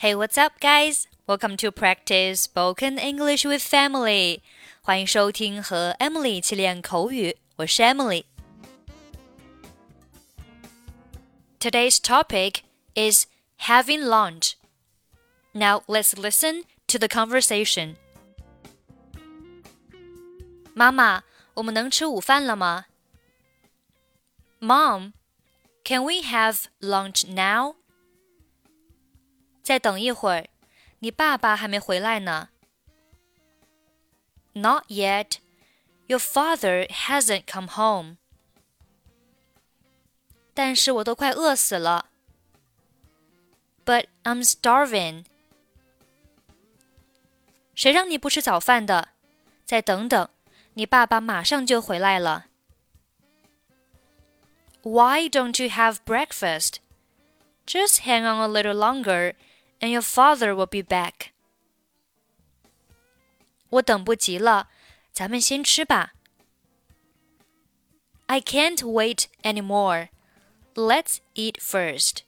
Hey, what's up, guys? Welcome to practice spoken English with Emily. 欢迎收听和 Emily 一起练口语，我是 Emily。Today's topic is having lunch. Now let's listen to the conversation. 妈妈，我们能吃午饭了吗？Mom, can we have lunch now? 再等一会儿，你爸爸还没回来呢。Not yet. Your father hasn't come home. 但是我都快饿死了。But I'm starving. 谁让你不吃早饭的？再等等，你爸爸马上就回来了。Why don't you have breakfast? Just hang on a little longer and your father will be back. 我等不及了，咱们先吃吧。I can't wait anymore. Let's eat first.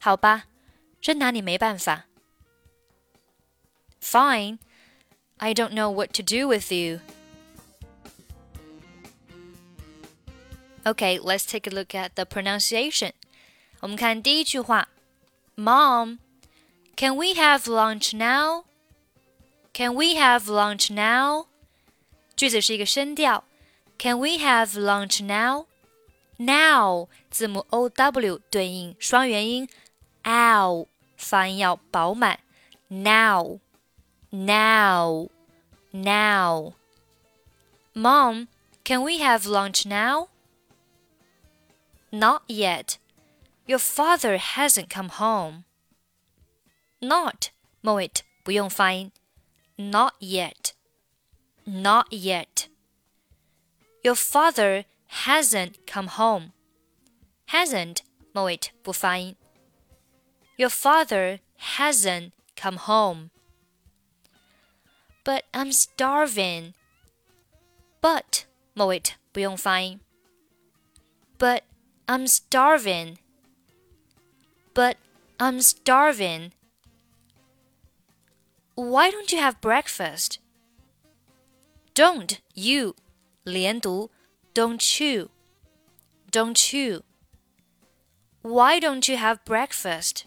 好吧，真拿你没办法。Fine. I don't know what to do with you. Okay, let's take a look at the pronunciation. 我们看第一句话 Mom, can we have lunch now? Can we have lunch now? 句子是一个声调。Can we have lunch now? Now 字母 O W 对应双元音 ow，发音要饱满。Now, now, now. Mom, can we have lunch now? Not yet. Your father hasn't come home. Not 末尾不用发音。Not yet. Not yet. Your father hasn't come home. Hasn't 末尾不发音。Your father hasn't come home. But I'm starving. But 末尾不用发音。But I'm starving but I'm starving. Why don't you have breakfast? Don't you 连读 don't you don't you Why don't you have breakfast?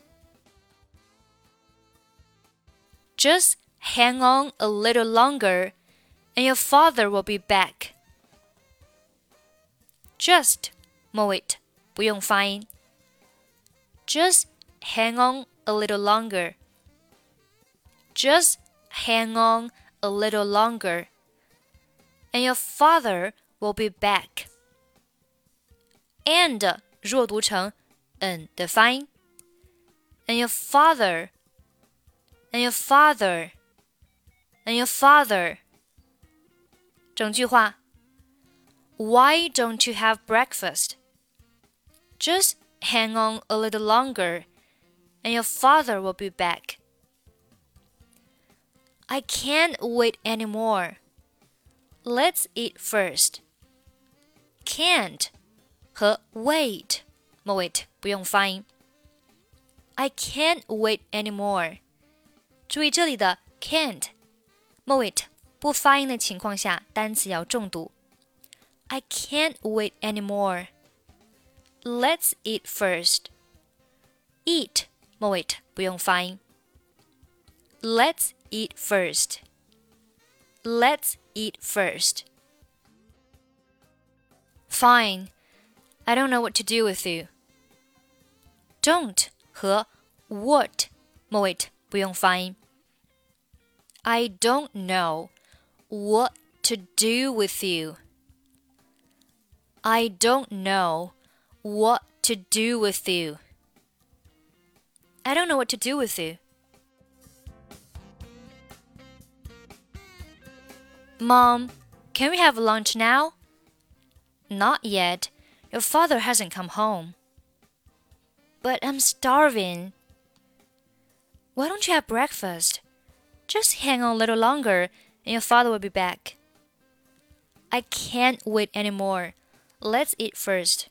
Just hang on a little longer and your father will be back. Just 末尾不用发音。 just hang on a little longer. Just hang on a little longer. And your father will be back. And 弱读成 n 的发音。And your father, and your father, and your father. 整句话 Why don't you have breakfast? Just hang on a little longer, and your father will be back. I can't wait anymore. Let's eat first. Can't 和 wait 末尾不用发音。I can't wait anymore. 注意这里的 can't 末尾不发音的情况下，单词要重读。I can't wait anymore. Let's eat first. Eat 末尾不用发音。Let's eat first. Let's eat first. Fine. I don't know what to do with you. Don't 和 what 末尾不用发音。I don't know what to do with you. I don't know what to do with you. I don't know what to do with you. Mom, can we have lunch now? Not yet. Your father hasn't come home. But I'm starving. Why don't you have breakfast? Just hang on a little longer and your father will be back. I can't wait anymore. Let's eat first.